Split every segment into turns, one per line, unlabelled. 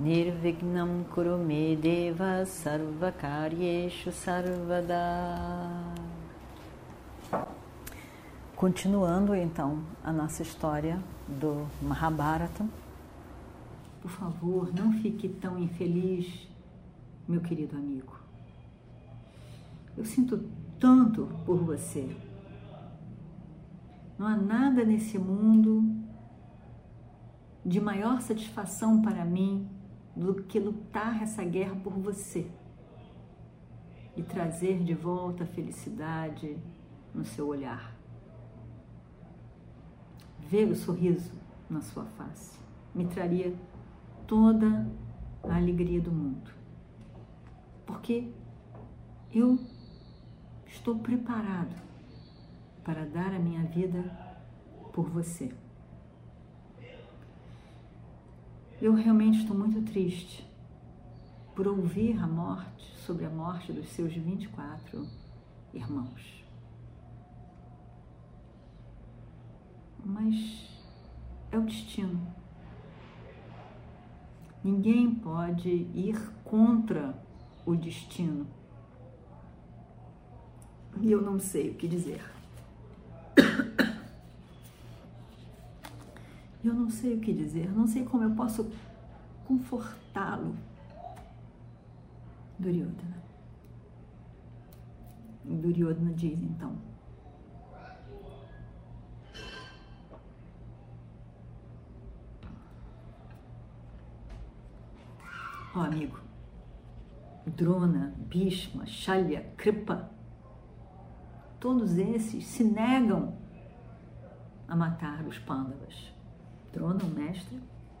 Nirvignam Kurume Deva Sarvakaryeshu Sarvada Continuando então a nossa história do Mahabharata. Por favor, não fique tão infeliz, meu querido amigo. Eu sinto tanto por você. Não há nada nesse mundo de maior satisfação para mim do que lutar essa guerra por você e trazer de volta a felicidade no seu olhar. Ver o sorriso na sua face me traria toda a alegria do mundo. Porque eu estou preparado para dar a minha vida por você. Eu realmente estou muito triste por ouvir a morte, sobre a morte dos seus 24 irmãos. Mas é o destino. Ninguém pode ir contra o destino. E eu não sei o que dizer. Eu não sei o que dizer, não sei como eu posso confortá-lo. Duryodhana. Duryodhana diz então: Ó oh, amigo, Drona, Bhishma, Shalya, Kripa, todos esses se negam a matar os Pandavas. Drona, o mestre,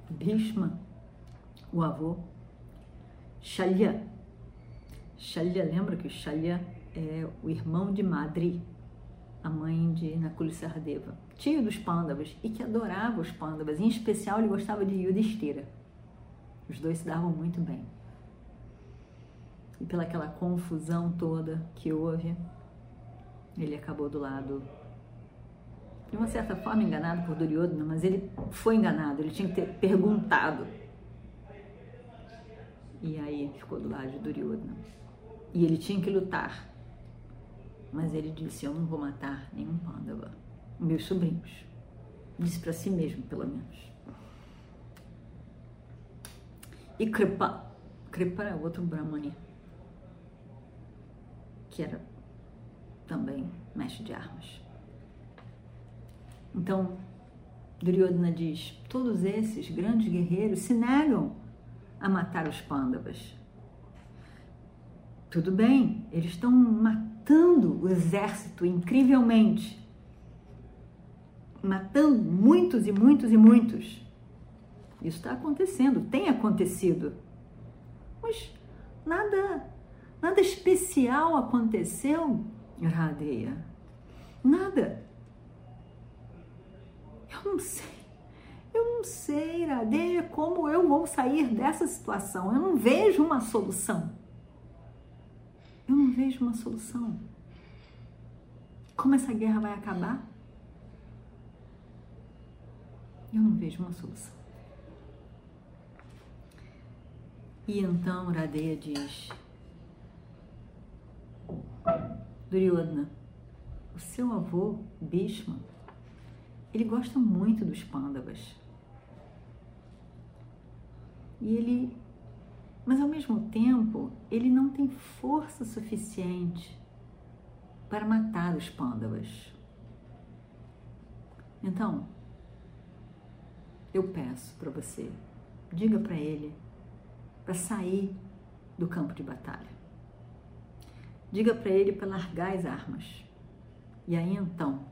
Bhishma, o avô, Shalya. Shalya, lembra que Shalya é o irmão de Madri, a mãe de Nakula Sardeva, tio dos Pandavas e que adorava os Pandavas, em especial ele gostava de Yudhishthira. Os dois se davam muito bem. E pela aquela confusão toda que houve, ele acabou do lado de uma certa forma enganado por Duryodhana, mas ele foi enganado, ele tinha que ter perguntado. E aí ficou do lado de Duryodhana. E ele tinha que lutar. Mas ele disse: Eu não vou matar nenhum Pandava, meus sobrinhos. Disse para si mesmo, pelo menos. E Kripa. Kripa era outro Brahmani, que era também mestre de armas. Então, Duryodhana diz: todos esses grandes guerreiros se negam a matar os Pandavas. Tudo bem, eles estão matando o exército incrivelmente. Matando muitos e muitos e muitos. Isso está acontecendo, tem acontecido. Mas nada, nada especial aconteceu, Radeia. Nada. Eu não sei. Eu não sei, Iradeia, como eu vou sair dessa situação. Eu não vejo uma solução. Eu não vejo uma solução. Como essa guerra vai acabar? Eu não vejo uma solução. E então Radeia diz: Duryodhana, o seu avô, Bhishma, ele gosta muito dos pândavas. E ele, mas ao mesmo tempo, ele não tem força suficiente para matar os pândavas. Então, eu peço para você, diga para ele para sair do campo de batalha. Diga para ele para largar as armas. E aí então,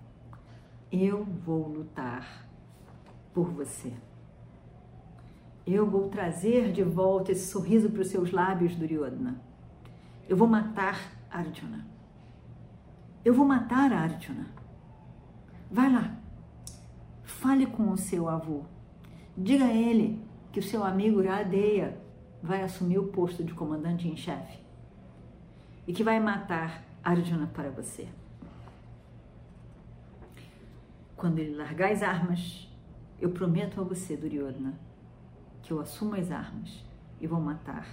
eu vou lutar por você. Eu vou trazer de volta esse sorriso para os seus lábios, Duryodhana. Eu vou matar Arjuna. Eu vou matar Arjuna. Vai lá. Fale com o seu avô. Diga a ele que o seu amigo Radeya vai assumir o posto de comandante em chefe e que vai matar Arjuna para você. Quando ele largar as armas, eu prometo a você, Duryodhana, que eu assumo as armas e vou matar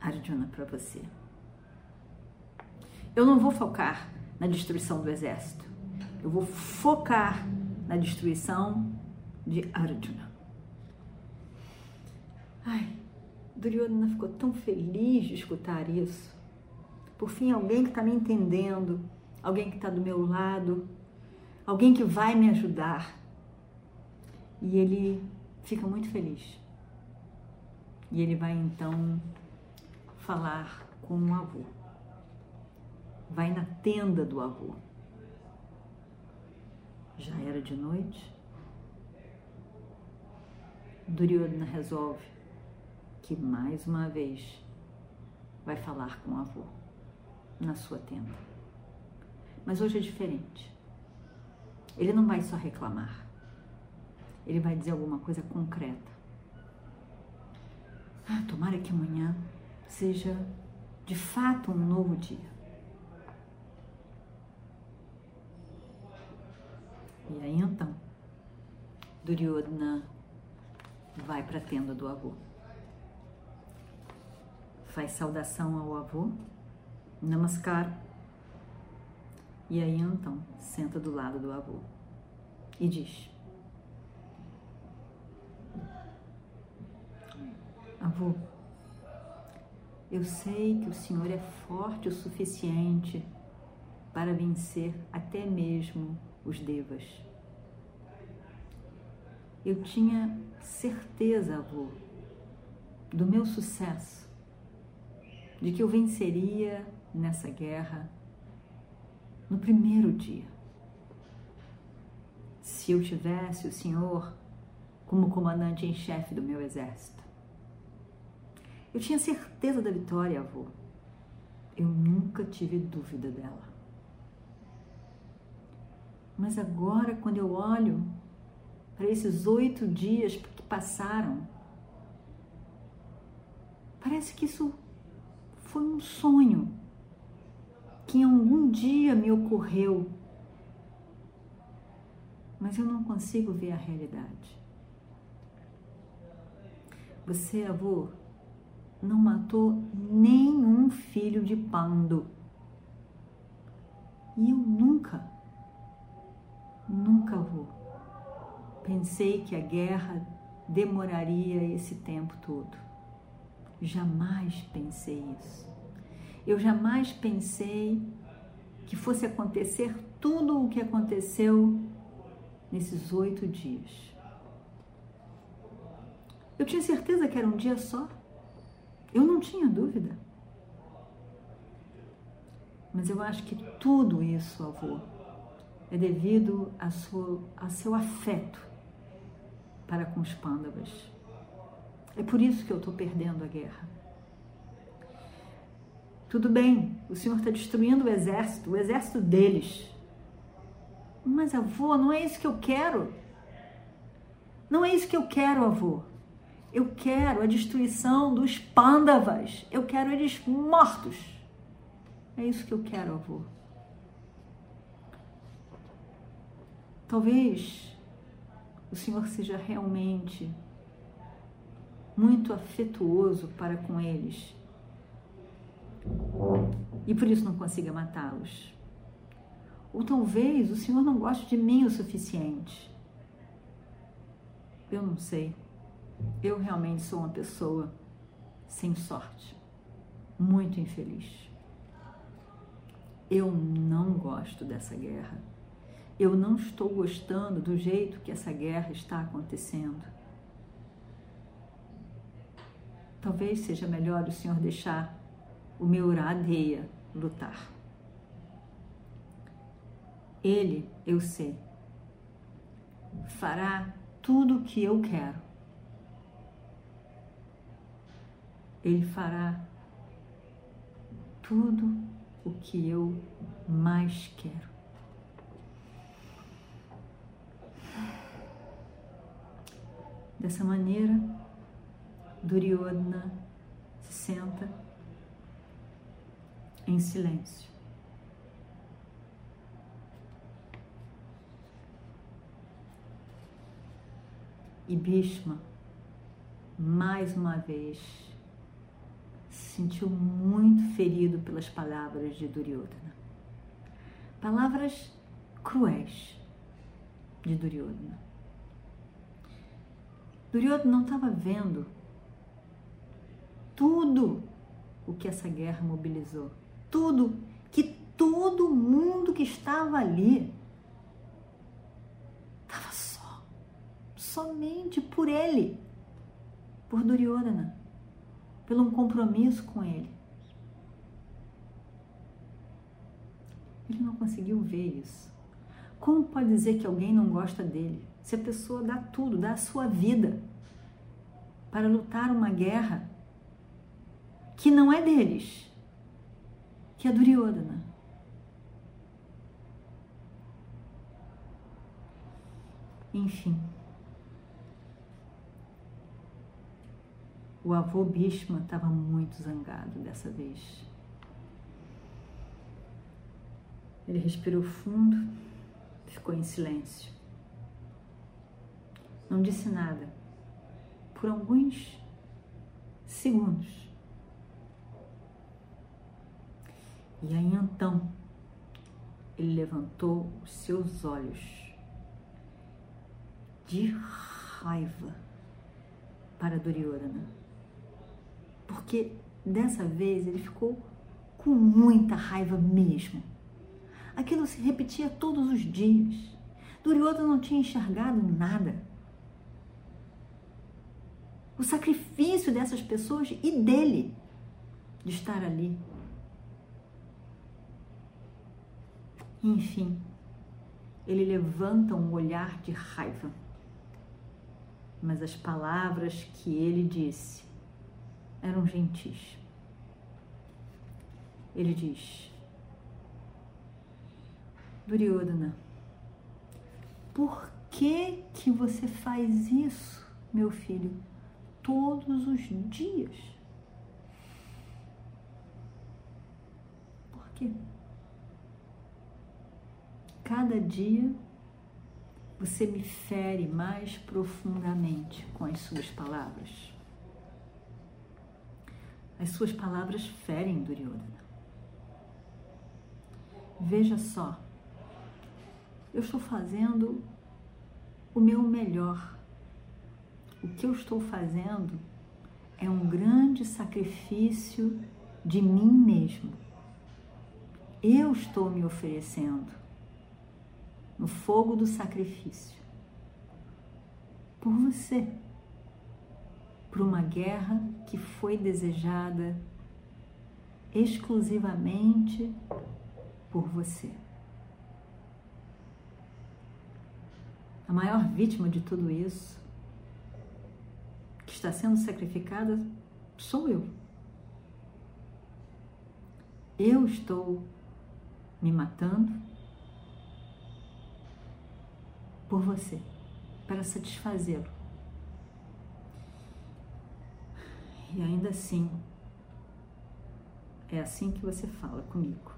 Arjuna para você. Eu não vou focar na destruição do exército. Eu vou focar na destruição de Arjuna. Ai, Duryodhana ficou tão feliz de escutar isso. Por fim, alguém que está me entendendo, alguém que está do meu lado, alguém que vai me ajudar. E ele fica muito feliz. E ele vai então falar com o avô. Vai na tenda do avô. Já era de noite. Duryodhana resolve que mais uma vez vai falar com o avô na sua tenda. Mas hoje é diferente. Ele não vai só reclamar. Ele vai dizer alguma coisa concreta. Ah, tomara que amanhã seja de fato um novo dia. E aí então, Duryodhana vai para a tenda do avô. Faz saudação ao avô, namaskar. E aí então, senta do lado do avô e diz: Avô, eu sei que o Senhor é forte o suficiente para vencer até mesmo os devas. Eu tinha certeza, avô, do meu sucesso, de que eu venceria nessa guerra no primeiro dia. Se eu tivesse o Senhor como comandante em chefe do meu exército. Eu tinha certeza da vitória, avô. Eu nunca tive dúvida dela. Mas agora, quando eu olho para esses oito dias que passaram, parece que isso foi um sonho que algum dia me ocorreu, mas eu não consigo ver a realidade. Você, avô, não matou nenhum filho de Pando. E eu nunca, nunca vou. Pensei que a guerra demoraria esse tempo todo. Jamais pensei isso. Eu jamais pensei que fosse acontecer tudo o que aconteceu nesses oito dias. Eu tinha certeza que era um dia só. Eu não tinha dúvida. Mas eu acho que tudo isso, avô, é devido a, sua, a seu afeto para com os pândavas. É por isso que eu estou perdendo a guerra. Tudo bem, o senhor está destruindo o exército, o exército deles. Mas, avô, não é isso que eu quero. Não é isso que eu quero, avô. Eu quero a destruição dos pândavas. Eu quero eles mortos. É isso que eu quero, avô. Talvez o Senhor seja realmente muito afetuoso para com eles e por isso não consiga matá-los. Ou talvez o Senhor não goste de mim o suficiente. Eu não sei. Eu realmente sou uma pessoa sem sorte, muito infeliz. Eu não gosto dessa guerra. Eu não estou gostando do jeito que essa guerra está acontecendo. Talvez seja melhor o Senhor deixar o meu Radeia lutar. Ele, eu sei, fará tudo o que eu quero Ele fará tudo o que eu mais quero. Dessa maneira, Duryodhana se senta em silêncio. E Bhishma, mais uma vez, se sentiu muito ferido pelas palavras de Duryodhana. Palavras cruéis de Duryodhana. Duryodhana não estava vendo tudo o que essa guerra mobilizou. Tudo que todo mundo que estava ali estava só, somente por ele, por Duryodhana, pelo um compromisso com ele. Ele não conseguiu ver isso. Como pode dizer que alguém não gosta dele? Se a pessoa dá tudo, dá a sua vida para lutar uma guerra que não é deles, que é Duryodhana. Enfim, o avô Bhishma estava muito zangado dessa vez. Ele respirou fundo, ficou em silêncio. Não disse nada por alguns segundos. E aí então ele levantou os seus olhos de raiva para Duryodhana. Porque dessa vez ele ficou com muita raiva mesmo. Aquilo se repetia todos os dias. Duryodhana não tinha enxergado nada. O sacrifício dessas pessoas e dele de estar ali Enfim, ele levanta um olhar de raiva. Mas as palavras que ele disse eram gentis. Ele diz: Duryodhana, por que que você faz isso, meu filho, todos os dias? Por quê? Cada dia você me fere mais profundamente com as suas palavras. As suas palavras ferem Duryodhana. Veja só, eu estou fazendo o meu melhor. O que eu estou fazendo é um grande sacrifício de mim mesmo. Eu estou me oferecendo no fogo do sacrifício. Por você. Por uma guerra que foi desejada exclusivamente por você. A maior vítima de tudo isso, que está sendo sacrificada, sou eu. Eu estou me matando por você, para satisfazê-lo. E ainda assim, é assim que você fala comigo.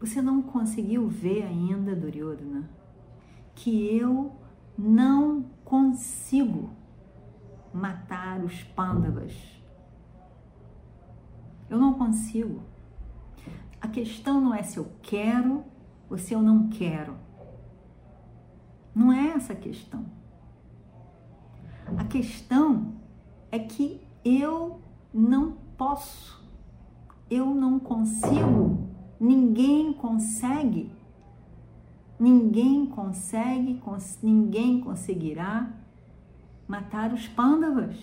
Você não conseguiu ver ainda, Duryodhana, que eu não consigo matar os pândavas. Eu não consigo. A questão não é se eu quero se eu não quero. Não é essa a questão. A questão é que eu não posso, eu não consigo, ninguém consegue, ninguém consegue, cons ninguém conseguirá matar os pândavas.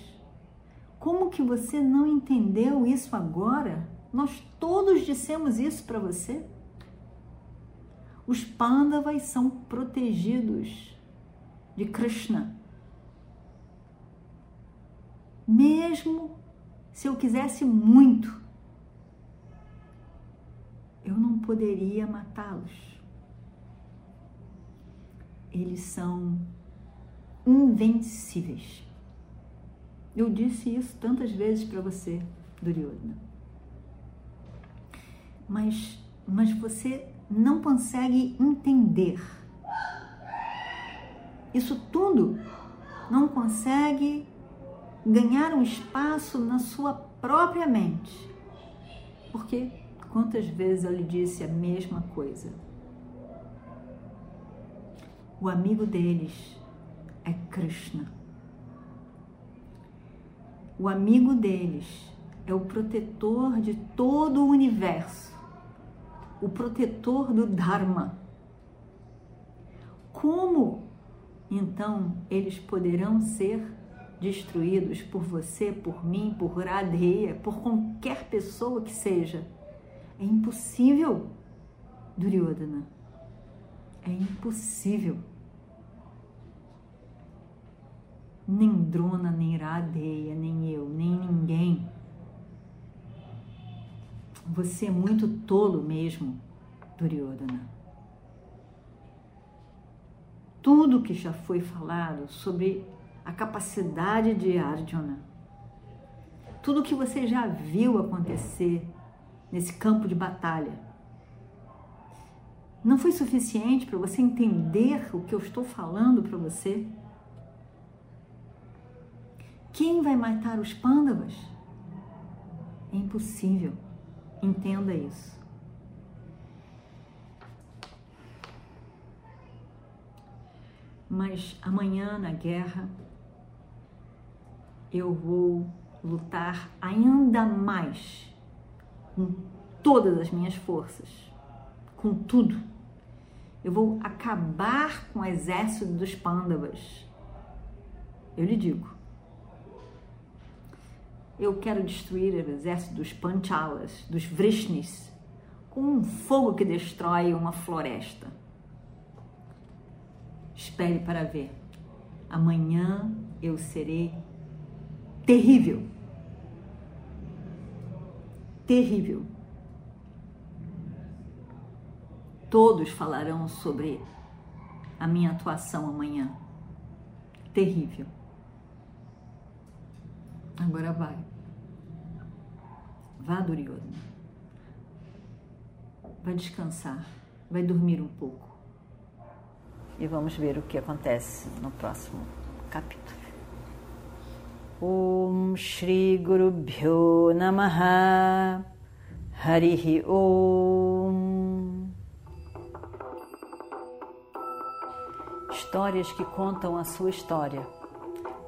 Como que você não entendeu isso agora? Nós todos dissemos isso para você. Os Pandavas são protegidos de Krishna. Mesmo se eu quisesse muito, eu não poderia matá-los. Eles são invencíveis. Eu disse isso tantas vezes para você, Duryodhana. Mas, mas você não consegue entender. Isso tudo não consegue ganhar um espaço na sua própria mente. Porque quantas vezes eu lhe disse a mesma coisa? O amigo deles é Krishna. O amigo deles é o protetor de todo o universo, o protetor do Dharma. Como então eles poderão ser destruídos por você, por mim, por Radheya, por qualquer pessoa que seja? É impossível, Duryodhana. É impossível. nem Drona, nem Iradeia, nem eu, nem ninguém. Você é muito tolo mesmo, Duryodhana. Tudo que já foi falado sobre a capacidade de Arjuna, tudo que você já viu acontecer nesse campo de batalha, não foi suficiente para você entender o que eu estou falando para você? Quem vai matar os pândavas? É impossível. Entenda isso. Mas amanhã na guerra eu vou lutar ainda mais com todas as minhas forças, com tudo. Eu vou acabar com o exército dos pândavas. Eu lhe digo, eu quero destruir o exército dos Panchalas, dos Vrishnis, com um fogo que destrói uma floresta. Espere para ver. Amanhã eu serei terrível. Terrível. Todos falarão sobre a minha atuação amanhã. Terrível. Agora vai. Vá, Duryodhana. Vai descansar. Vai dormir um pouco. E vamos ver o que acontece no próximo capítulo. Om Shri Guru Bhyo Namaha Harihi Om Histórias que contam a sua história